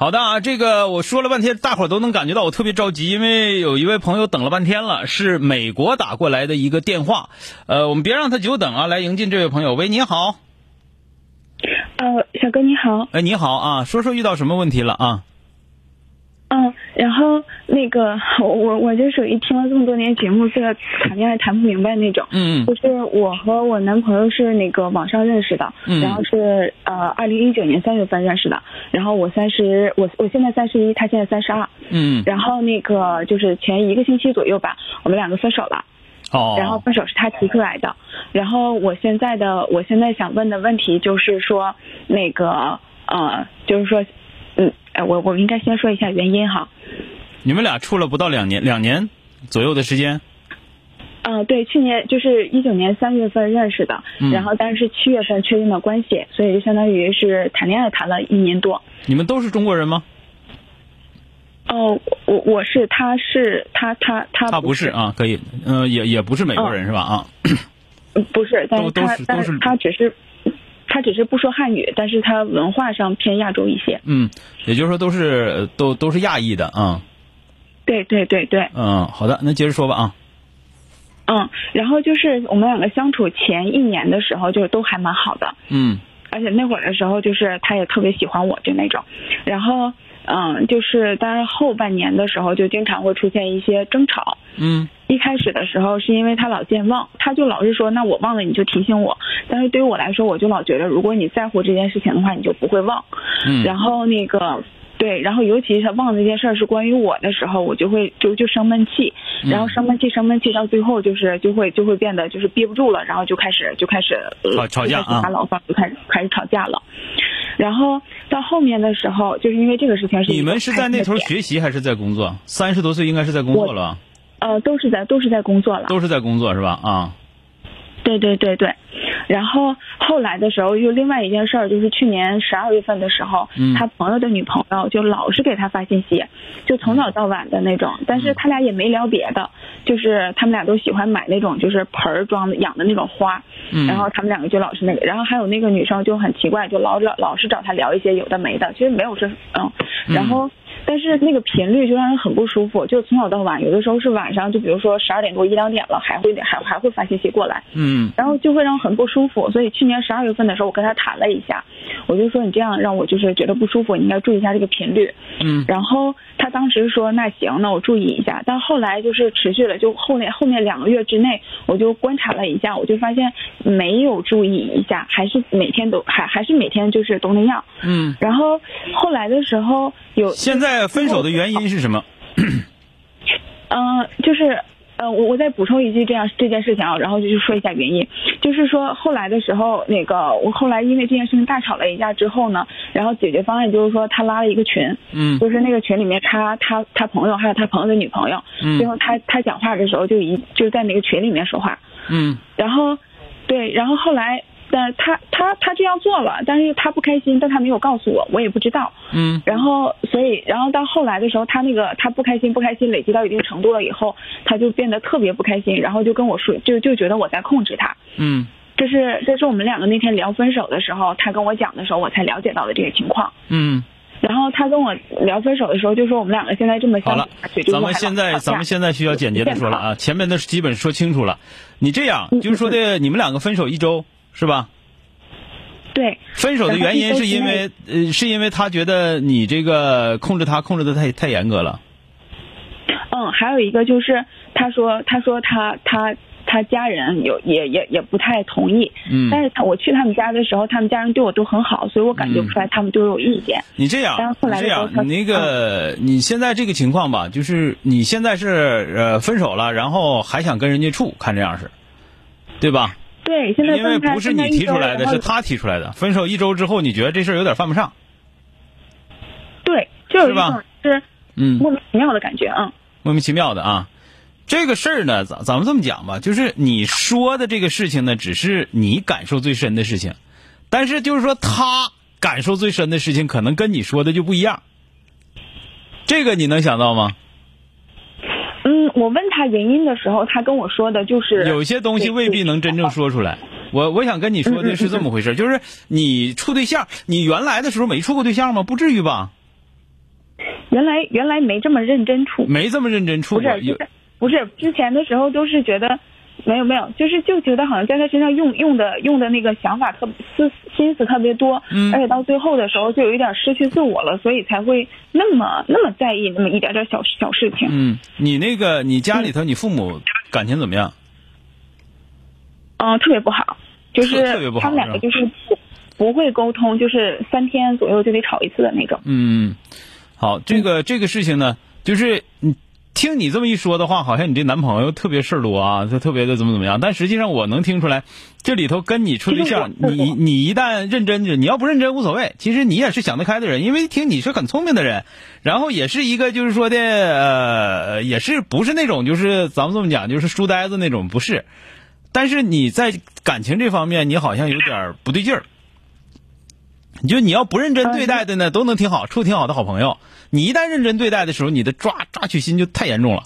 好的啊，这个我说了半天，大伙儿都能感觉到我特别着急，因为有一位朋友等了半天了，是美国打过来的一个电话。呃，我们别让他久等啊，来迎进这位朋友。喂，你好。呃，小哥你好。哎，你好啊，说说遇到什么问题了啊？嗯，然后那个 我我我就属于听了这么多年节目，这个谈恋爱谈不明白那种。嗯。就是我和我男朋友是那个网上认识的，嗯。然后是呃二零一九年三月份认识的，然后我三十我我现在三十一，他现在三十二，嗯。然后那个就是前一个星期左右吧，我们两个分手了。哦，然后分手是他提出来的，然后我现在的我现在想问的问题就是说，那个呃，就是说，嗯，哎，我我应该先说一下原因哈，你们俩处了不到两年，两年左右的时间。嗯、对，去年就是一九年三月份认识的，嗯然后但是七月份确定的关系，所以就相当于是谈恋爱谈了一年多。你们都是中国人吗？哦，我我是他是他他他他不是啊，可以，呃，也也不是美国人是吧？啊，嗯不是，但是他但是他只是他只是不说汉语，但是他文化上偏亚洲一些。嗯，也就是说都是呃都都是亚裔的啊。对对对对，嗯，好的，那接着说吧啊。嗯，然后就是我们两个相处前一年的时候，就是都还蛮好的，嗯而且那会儿的时候，就是他也特别喜欢我，就那种。然后，嗯，就是当然后半年的时候，就经常会出现一些争吵。嗯一开始的时候是因为他老健忘，他就老是说那我忘了你就提醒我，但是对于我来说，我就老觉得如果你在乎这件事情的话，你就不会忘。嗯，然后那个对，然后尤其是他忘这件事儿是关于我的时候，我就会就就生闷气，嗯然后生闷气生闷气到最后就是就会就会变得就是憋不住了，然后就开始就开始呃吵吵架啊牢骚，就开始开始吵架了。然后到后面的时候，就是因为这个事情是你们是在那头学习还是在工作？三十多岁应该是在工作了吧？呃都是在都是在工作了，都是在工作是吧？啊，对对对对，然后后来的时候，又另外一件事儿，就是去年十二月份的时候，嗯他朋友的女朋友就老是给他发信息，就从早到晚的那种，但是他俩也没聊别的，就是他们俩都喜欢买那种就是盆儿装的养的那种花，嗯，然后他们两个就老是那个，然后还有那个女生就很奇怪，就老老老是找他聊一些有的没的，其实没有这嗯，然后。但是那个频率就让人很不舒服，就从早到晚，有的时候是晚上，就比如说十二点多一两点了，还会还还会发信息过来，嗯然后就会让我很不舒服。所以去年十二月份的时候，我跟他谈了一下，我就说你这样让我就是觉得不舒服，你应该注意一下这个频率。嗯然后他当时说那行，那我注意一下。但后来就是持续了，就后面后面两个月之内，我就观察了一下，我就发现没有注意一下，还是每天都还还是每天就是都那样。嗯，然后后来的时候有现在分手的原因是什么？嗯，就是呃，我我再补充一句这样这件事情啊，然后就就说一下原因，就是说后来的时候，那个我后来因为这件事情大吵了一架之后呢，然后解决方案就是说他拉了一个群，嗯就是那个群里面他他他朋友还有他朋友的女朋友，嗯最后他他讲话的时候就一就在那个群里面说话，嗯然后对，然后后来。但他他他这样做了，但是他不开心，但他没有告诉我，我也不知道。嗯然后，所以，然后到后来的时候，他那个他不开心，不开心累积到一定程度了以后，他就变得特别不开心，然后就跟我说，就就觉得我在控制他。嗯这是这是我们两个那天聊分手的时候，他跟我讲的时候，我才了解到的这个情况。嗯，然后他跟我聊分手的时候，就说我们两个现在这么好了咱们现在咱们现在需要简洁的说了啊，前面的基本说清楚了。你这样就是说 的，你们两个分手一周是吧？对分手的原因是因为呃，是因为他觉得你这个控制他控制的太太严格了。嗯，还有一个就是他说他说他他他家人有也也也不太同意，嗯但是他我去他们家的时候，他们家人对我都很好，所以我感觉不出来他们对我有意见。你这样这样，你那个你现在这个情况吧，就是你现在是呃分手了，然后还想跟人家处，看这样是，对吧？对，现在因为不是你提出来的，是。他提出来的。分手一周之后，你觉得这事儿有点犯不上，对，就有一是吧种是嗯，莫名其妙的感觉，啊。莫名其妙的啊。这个事儿呢，咱咱们这么讲吧，就是你说的这个事情呢，只是你感受最深的事情，但是就是说他感受最深的事情，可能跟你说的就不一样。这个你能想到吗？嗯，我问他原因的时候，他跟我说的就是有些东西未必能真正说出来。我我想跟你说的是这么回事，就是你处对象，你原来的时候没处过对象吗？不至于吧？原来原来没这么认真处，没这么认真处不过。是不是不是，之前的时候都是觉得没有没有，就是就觉得好像在他身上用用的用的那个想法特思心思特别多，嗯而且到最后的时候就有一点失去自我了，所以才会那么那么在意那么一点点小小事情。嗯，你那个你家里头你父母感情怎么样？嗯，特别不好，就是特特别不好他们两个就是不不会沟通，就是三天左右就得吵一次的那种。嗯，好，这个这个事情呢，就是你听你这么一说的话，好像你这男朋友特别事儿多啊，他特别的怎么怎么样。但实际上我能听出来，这里头跟你处对象，你你一旦认真，你要不认真无所谓。其实你也是想得开的人，因为听你是很聪明的人，然后也是一个就是说的呃，也是不是那种就是咱们这么讲就是书呆子那种，不是。但是你在感情这方面，你好像有点儿不对劲儿。你就你要不认真对待的呢，都能挺好，处挺好的好朋友。你一旦认真对待的时候，你的抓抓取心就太严重了。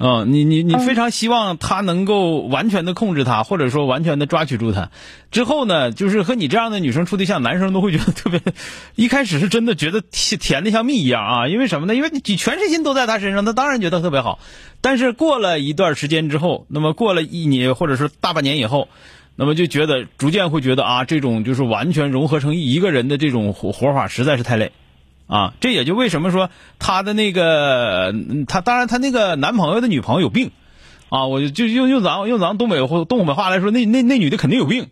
嗯，你你你非常希望他能够完全的控制他，或者说完全的抓取住他。之后呢，就是和你这样的女生处对象，男生都会觉得特别，一开始是真的觉得甜甜的像蜜一样啊。因为什么呢？因为你全身心都在他身上，他当然觉得特别好。但是过了一段时间之后，那么过了一年或者是大半年以后，那么就觉得逐渐会觉得啊，这种就是完全融合成一个人的这种活活法实在是太累。啊，这也就为什么说她的那个，他当然她那个男朋友的女朋友有病，啊，我就用用咱用咱东北话东北话来说，那那那女的肯定有病，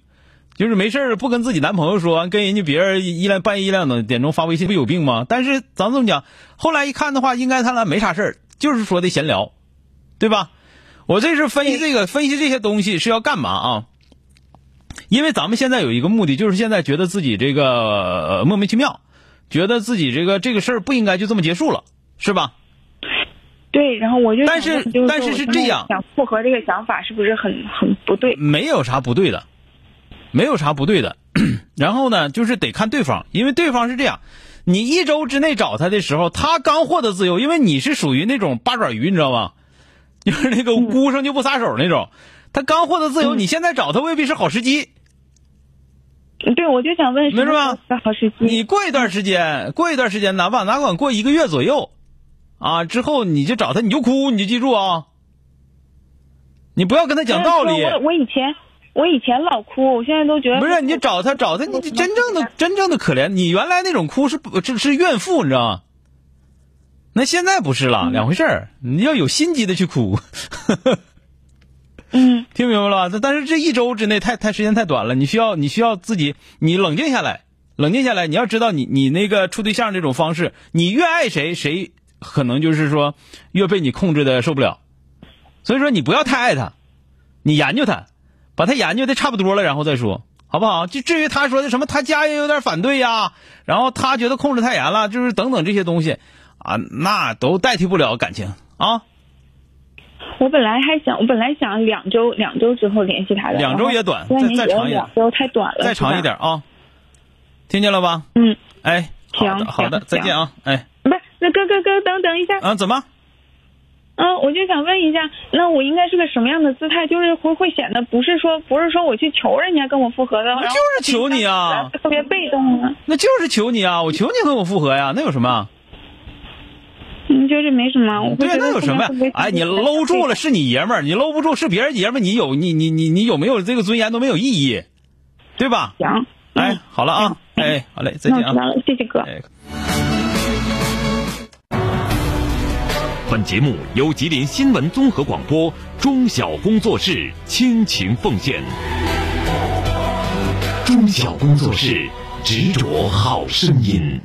就是没事不跟自己男朋友说，跟人家别人一两半夜一两点钟发微信，不有病吗？但是咱这么讲，后来一看的话，应该他俩没啥事儿，就是说的闲聊，对吧？我这是分析这个分析这些东西是要干嘛啊？因为咱们现在有一个目的，就是现在觉得自己这个、呃莫名其妙。觉得自己这个这个事儿不应该就这么结束了，是吧？对，然后我就但是但是是这样想复合这个想法是不是很很不对？没有啥不对的，没有啥不对的。然后呢，就是得看对方，因为对方是这样，你一周之内找他的时候，他刚获得自由，因为你是属于那种八爪鱼，你知道吗？就是那个箍上就不撒手那种。他刚获得自由，嗯你现在找他未必是好时机。对，我就想问，没是吧？好时机。你过一段时间，过一段时间，哪怕哪管过一个月左右，啊，之后你就找他，你就哭，你就记住啊，你不要跟他讲道理。我我以前我以前老哭，我现在都觉得不是，你就找他找他，你真正的真正的可怜。你原来那种哭是是是怨妇，你知道吗？那现在不是了，两回事儿。你要有心机的去哭。嗯，听明白了吧？但是这一周之内太太时间太短了，你需要你需要自己你冷静下来，冷静下来。你要知道你你那个处对象这种方式，你越爱谁，谁可能就是说越被你控制的受不了。所以说你不要太爱他，你研究他，把他研究的差不多了，然后再说，好不好？就至于他说的什么，他家也有点反对呀，然后他觉得控制太严了，就是等等这些东西啊，那都代替不了感情啊。我本来还想，我本来想两周两周之后联系他的，两周也短，再再长一点，两周太短了，再长一点啊！听见了吧？嗯，哎，好的，好的，再见啊！哎，不是，那哥哥哥，等等一下啊，怎么？嗯，我就想问一下，那我应该是个什么样的姿态？就是会会显得不是说不是说我去求人家跟我复合的，那就是求你啊，特别被动啊。那就是求你啊，我求你跟我复合呀，那有什么？嗯，就是没什么，我对，那有什么呀？哎，你搂住了是你爷们儿，你搂不住是别人爷们儿，你有你你你你有没有这个尊严都没有意义，对吧？行，哎，好了啊，哎，好嘞，再见啊，谢谢哥。哎本节目由吉林新闻综合广播中小工作室倾情奉献。中小工作室执着好声音。